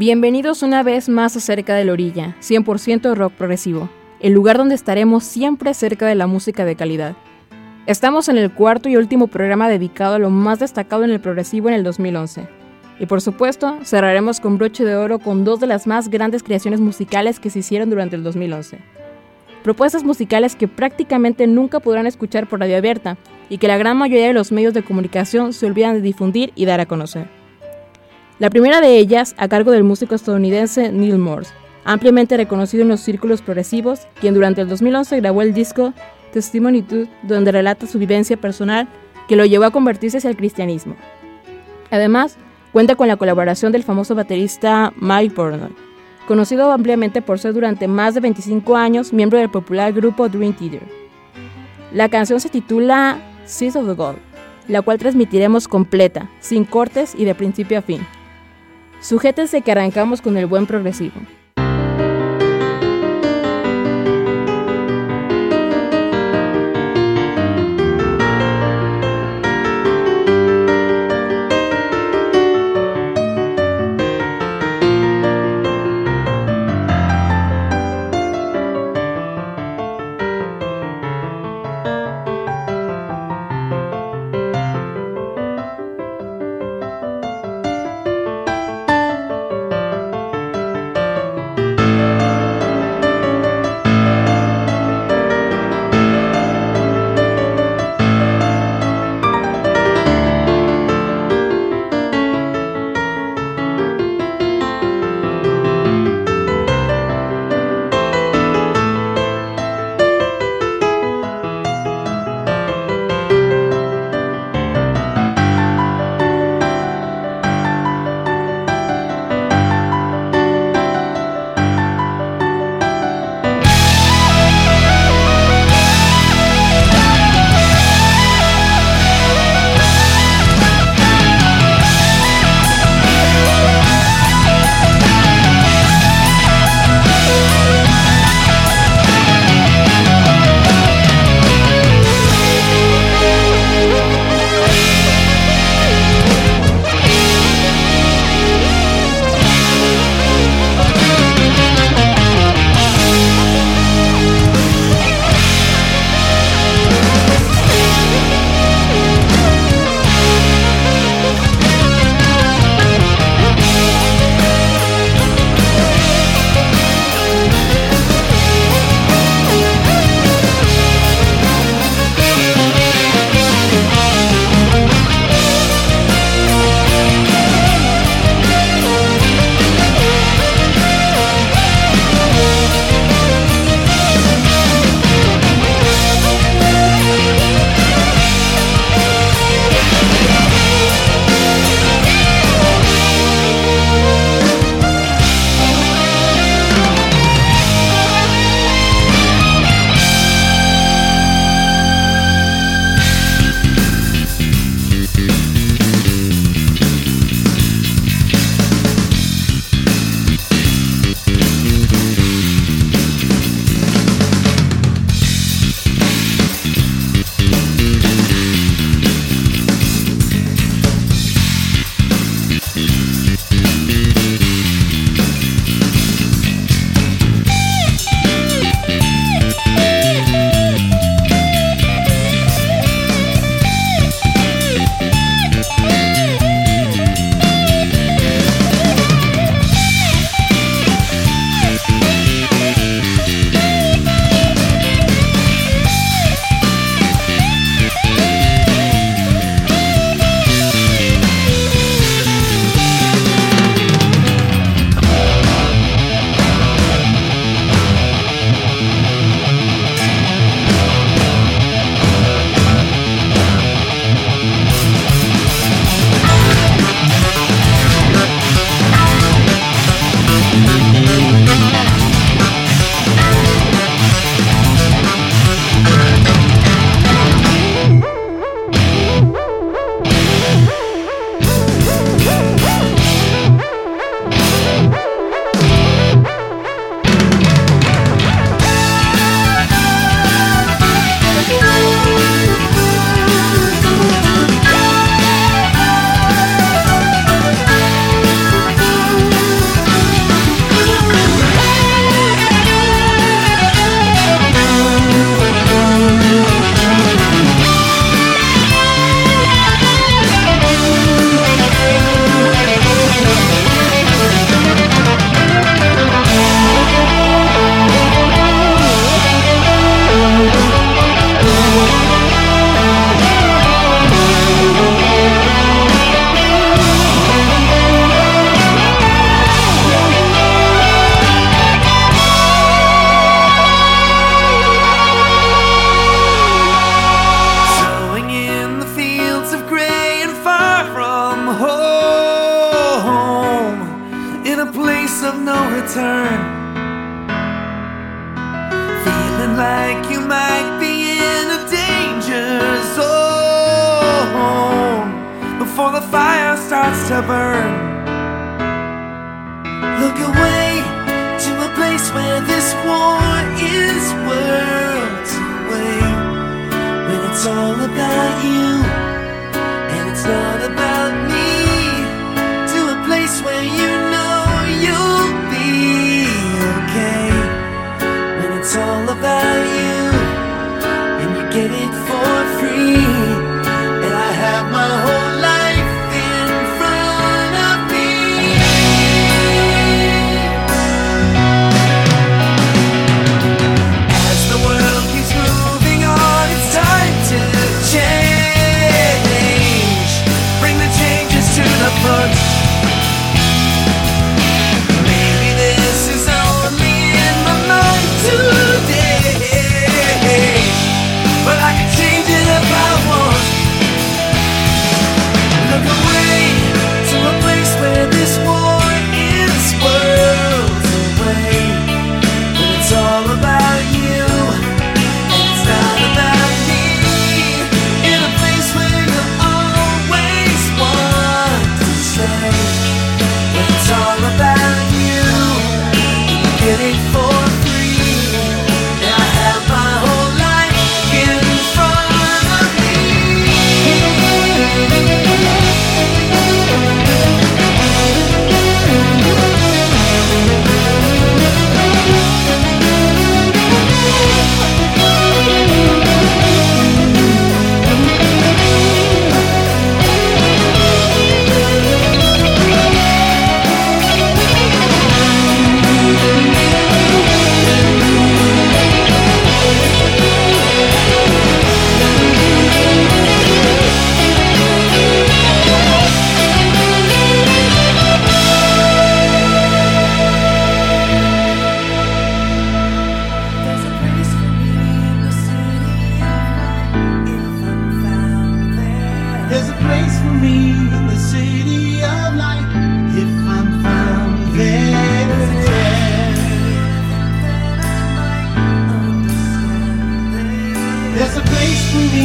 Bienvenidos una vez más a Cerca de la Orilla, 100% rock progresivo, el lugar donde estaremos siempre cerca de la música de calidad. Estamos en el cuarto y último programa dedicado a lo más destacado en el progresivo en el 2011. Y por supuesto, cerraremos con broche de oro con dos de las más grandes creaciones musicales que se hicieron durante el 2011. Propuestas musicales que prácticamente nunca podrán escuchar por radio abierta y que la gran mayoría de los medios de comunicación se olvidan de difundir y dar a conocer. La primera de ellas, a cargo del músico estadounidense Neil Morse, ampliamente reconocido en los círculos progresivos, quien durante el 2011 grabó el disco Testimony to, donde relata su vivencia personal que lo llevó a convertirse hacia el cristianismo. Además, cuenta con la colaboración del famoso baterista Mike Portnoy, conocido ampliamente por ser durante más de 25 años miembro del popular grupo Dream Theater. La canción se titula Seas of the Gold, la cual transmitiremos completa, sin cortes y de principio a fin. Sujétense que arrancamos con el buen progresivo.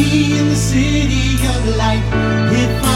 in the city of light. If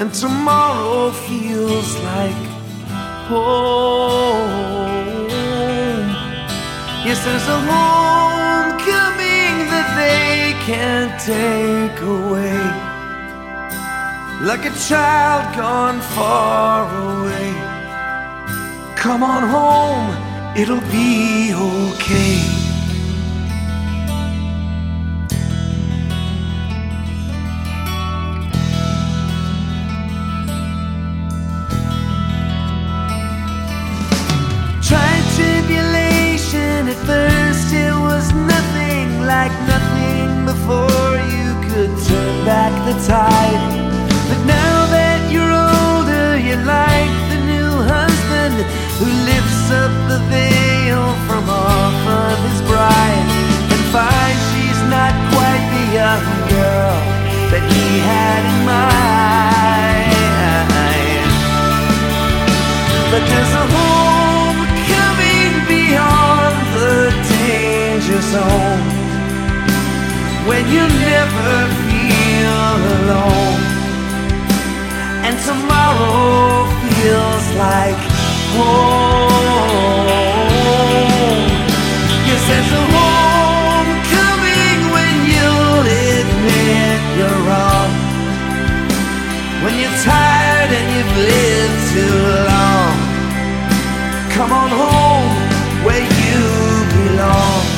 And tomorrow feels like home. Yes, there's a homecoming that they can't take away. Like a child gone far away. Come on home, it'll be okay. Like nothing before you could turn back the tide. But now that you're older, you're like the new husband who lifts up the veil from off of his bride and finds she's not quite the young girl that he had in mind. But there's a homecoming beyond the danger zone when you never feel alone. And tomorrow feels like home. Yes, there's a homecoming when you'll admit you're wrong. When you're tired and you've lived too long, come on home where you belong.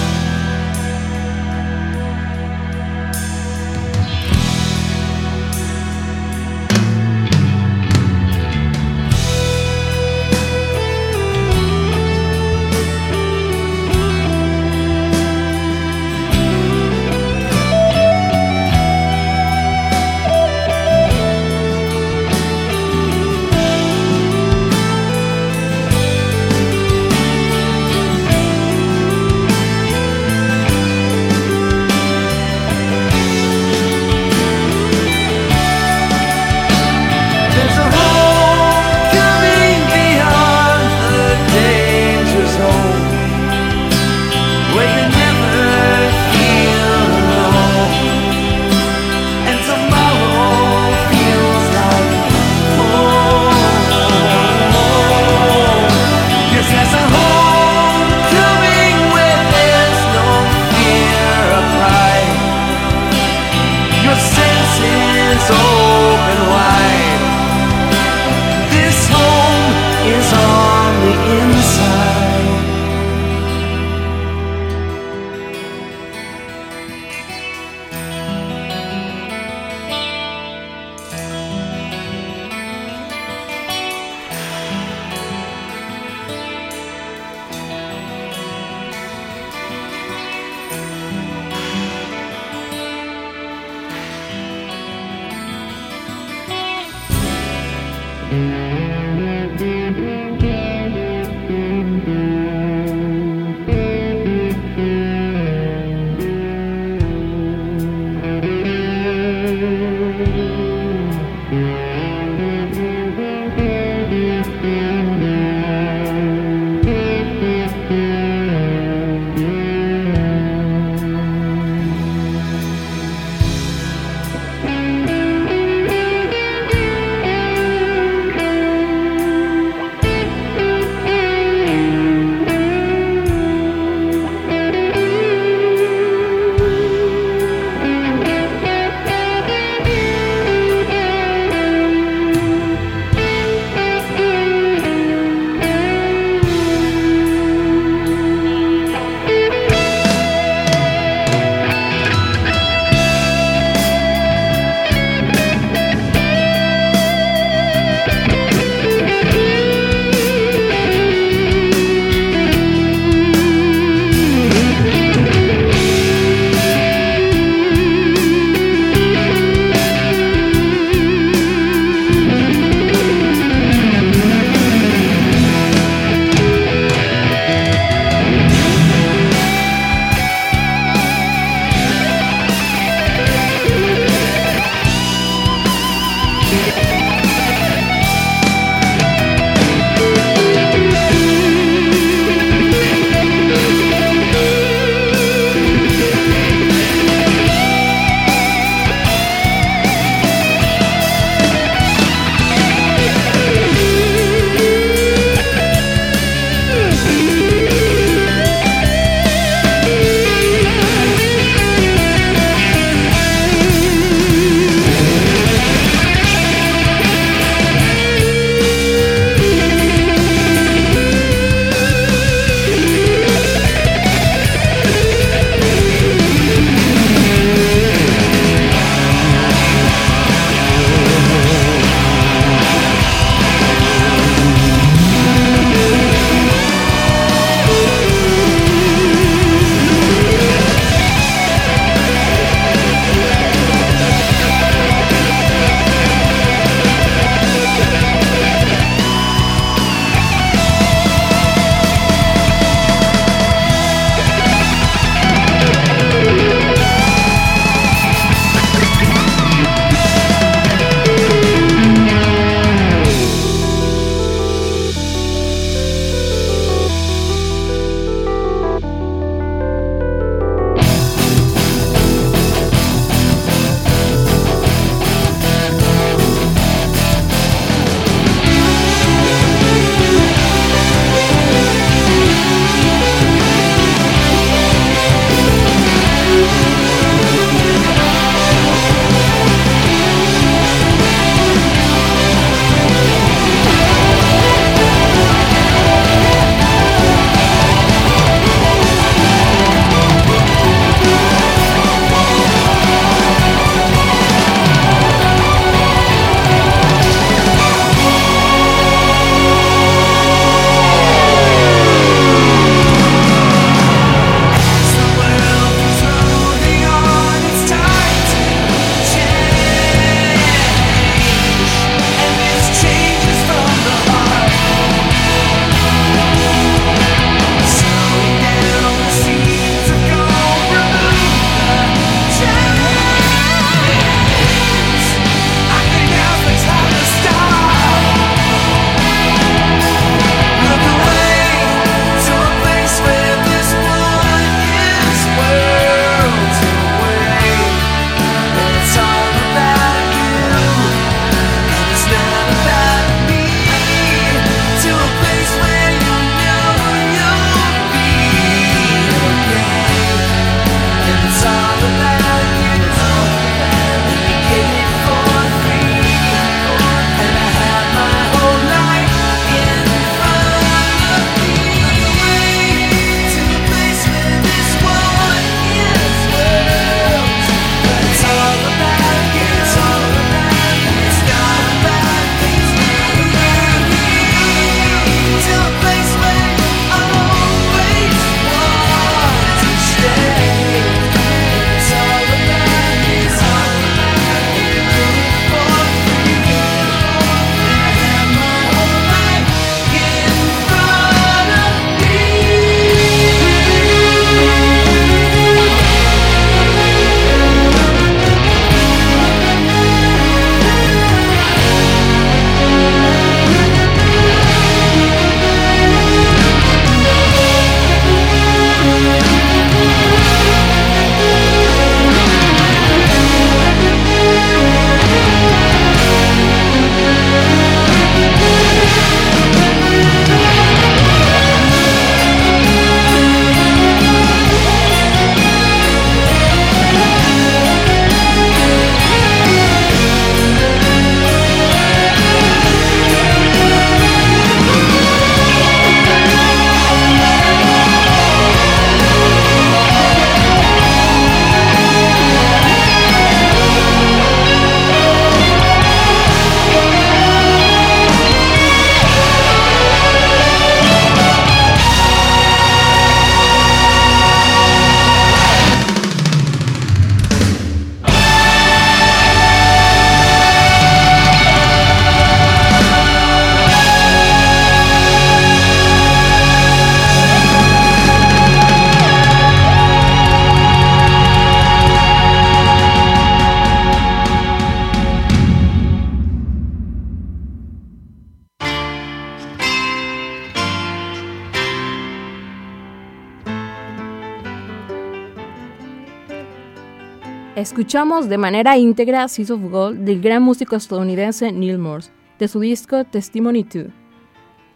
Escuchamos de manera íntegra Seas of Gold del gran músico estadounidense Neil Morse, de su disco Testimony 2.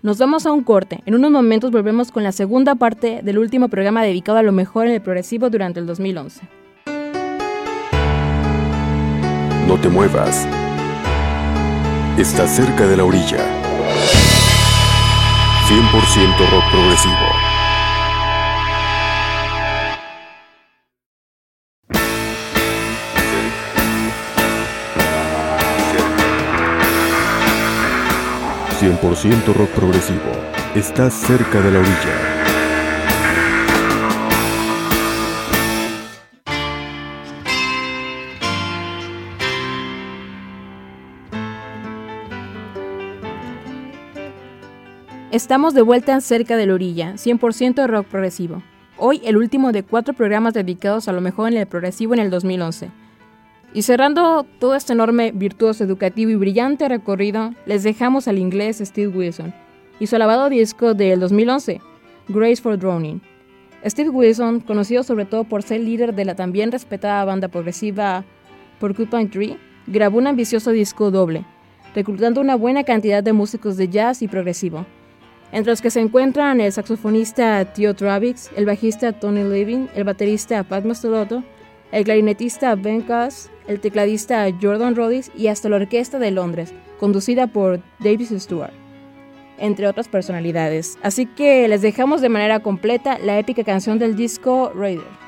Nos vamos a un corte. En unos momentos volvemos con la segunda parte del último programa dedicado a lo mejor en el progresivo durante el 2011. No te muevas. Estás cerca de la orilla. 100% rock progresivo. 100% rock progresivo. Estás cerca de la orilla. Estamos de vuelta cerca de la orilla, 100% rock progresivo. Hoy el último de cuatro programas dedicados a lo mejor en el progresivo en el 2011. Y cerrando todo este enorme, virtuoso, educativo y brillante recorrido, les dejamos al inglés Steve Wilson y su alabado disco del 2011, Grace for Drowning. Steve Wilson, conocido sobre todo por ser líder de la también respetada banda progresiva Porcupine Tree, grabó un ambicioso disco doble, reclutando una buena cantidad de músicos de jazz y progresivo, entre los que se encuentran el saxofonista Theo Travis, el bajista Tony Levin, el baterista Pat Mastelotto, el clarinetista Ben Cass, el tecladista Jordan Rodis y hasta la Orquesta de Londres, conducida por Davis Stewart, entre otras personalidades. Así que les dejamos de manera completa la épica canción del disco Raider.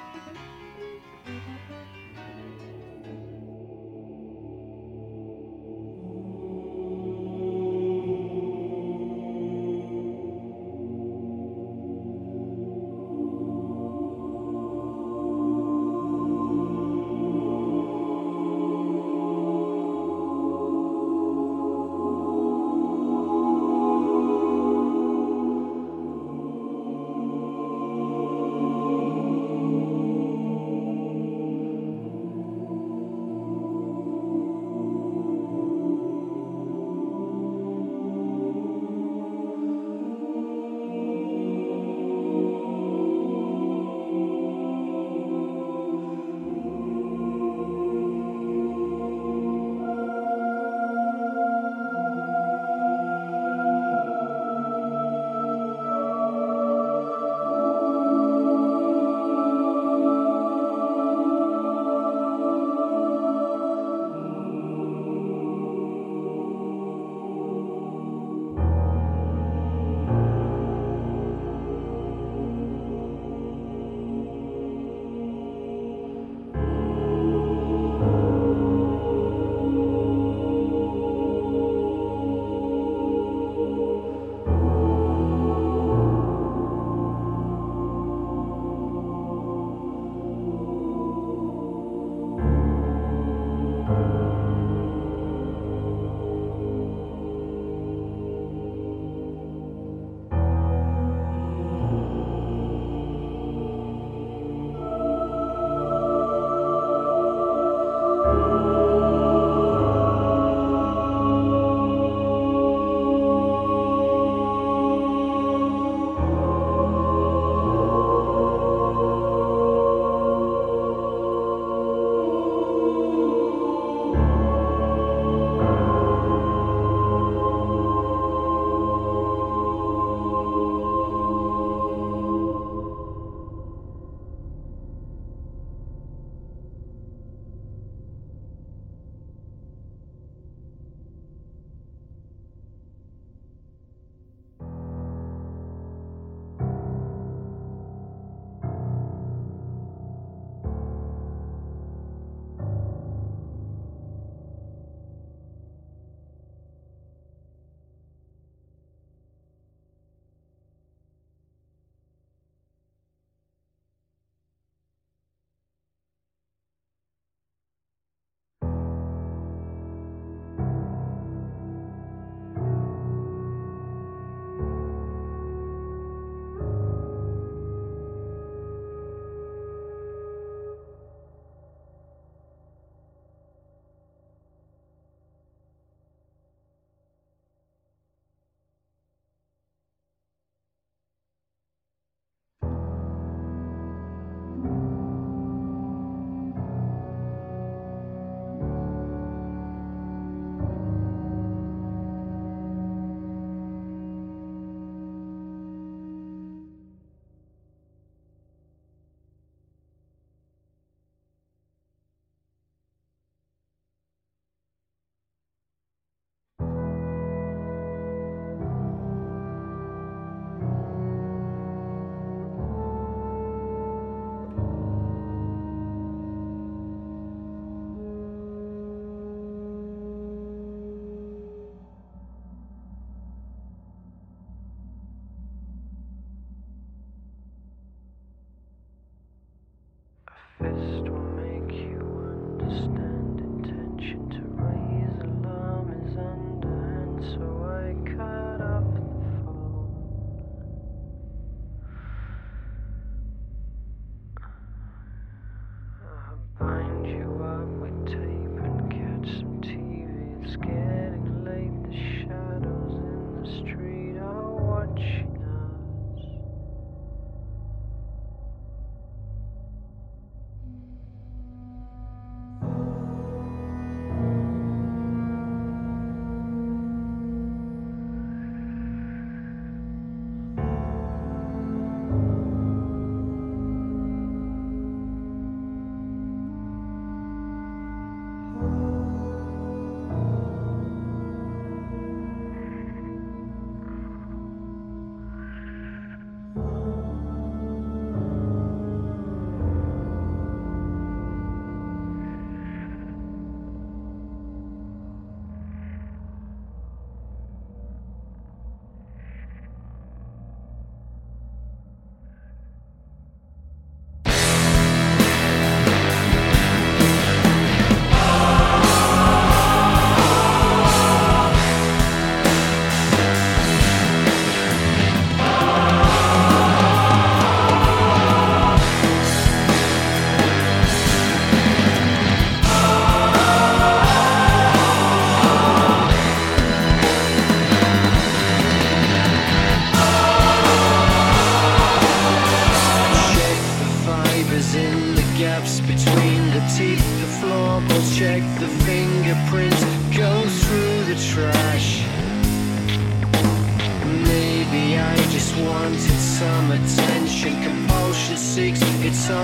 Fist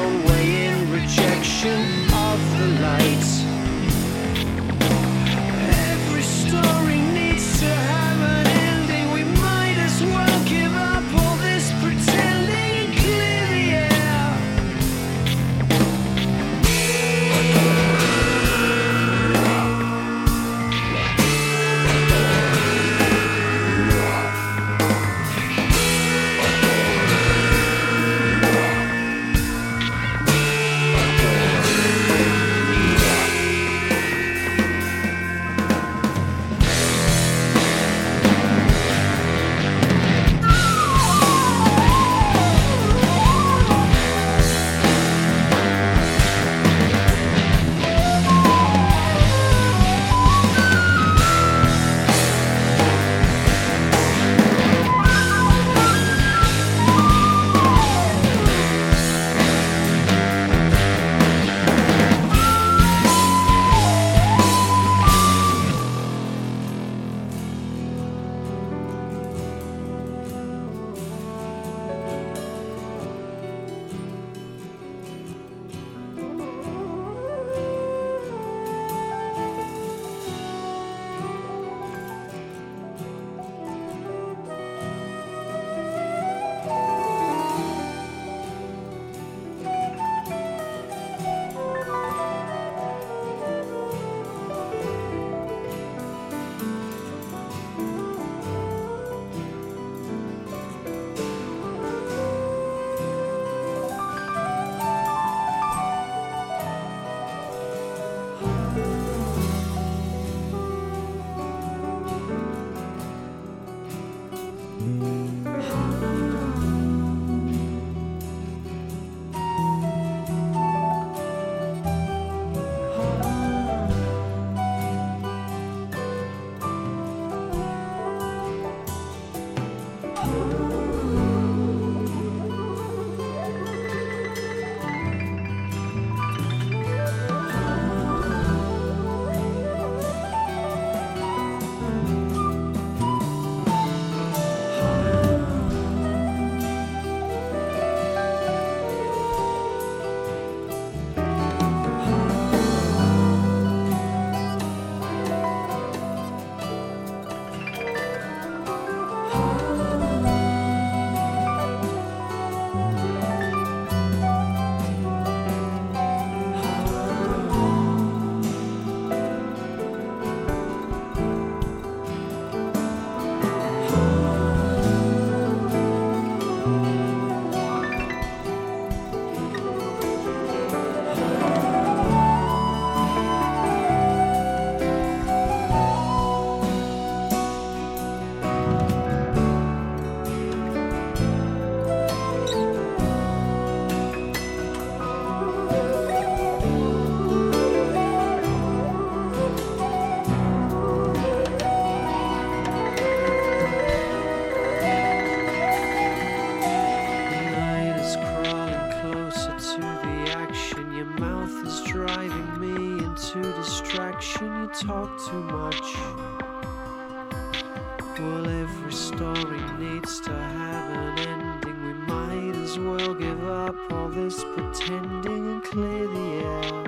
away in rejection of the lights. driving me into distraction. You talk too much. Well, every story needs to have an ending. We might as well give up all this pretending and clear the air.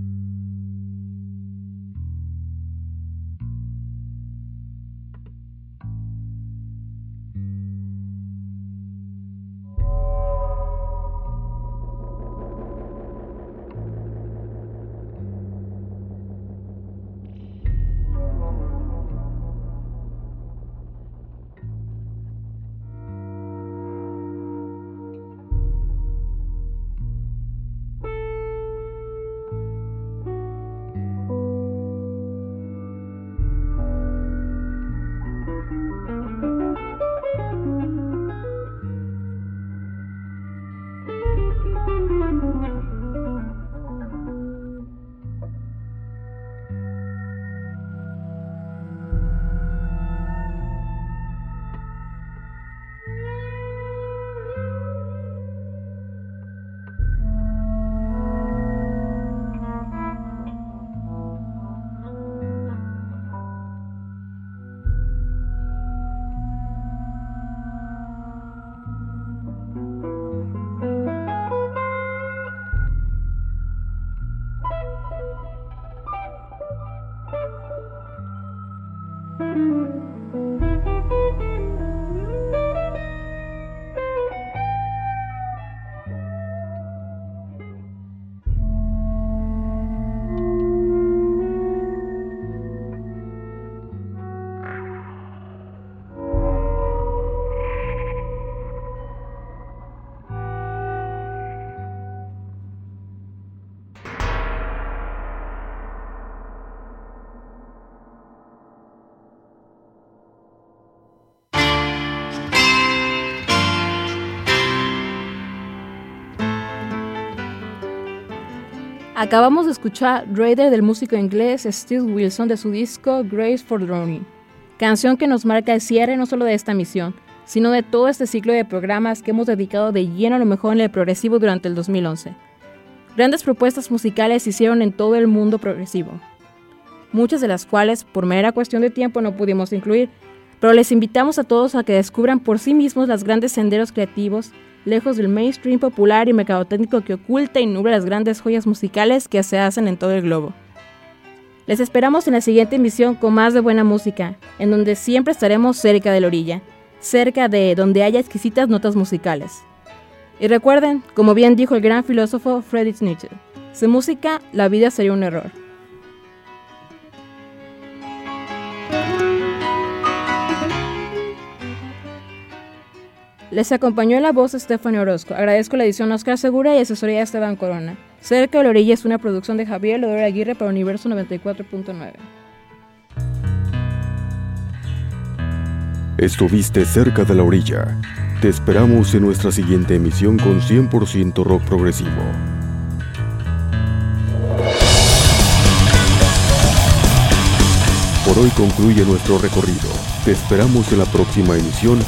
Acabamos de escuchar Raider del músico inglés Steve Wilson de su disco Grace for Drowning, canción que nos marca el cierre no solo de esta misión, sino de todo este ciclo de programas que hemos dedicado de lleno a lo mejor en el progresivo durante el 2011. Grandes propuestas musicales se hicieron en todo el mundo progresivo, muchas de las cuales por mera cuestión de tiempo no pudimos incluir, pero les invitamos a todos a que descubran por sí mismos los grandes senderos creativos lejos del mainstream popular y mercadotécnico que oculta y nubla las grandes joyas musicales que se hacen en todo el globo. Les esperamos en la siguiente emisión con más de buena música, en donde siempre estaremos cerca de la orilla, cerca de donde haya exquisitas notas musicales. Y recuerden, como bien dijo el gran filósofo Friedrich Nietzsche, sin música la vida sería un error. Les acompañó en la voz Stephanie Orozco. Agradezco la edición Oscar Segura y asesoría de Esteban Corona. Cerca de la orilla es una producción de Javier Lodora Aguirre para Universo 94.9. Estuviste cerca de la orilla. Te esperamos en nuestra siguiente emisión con 100% rock progresivo. Por hoy concluye nuestro recorrido. Te esperamos en la próxima emisión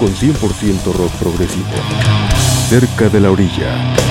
con 100% rock progresivo. Cerca de la orilla.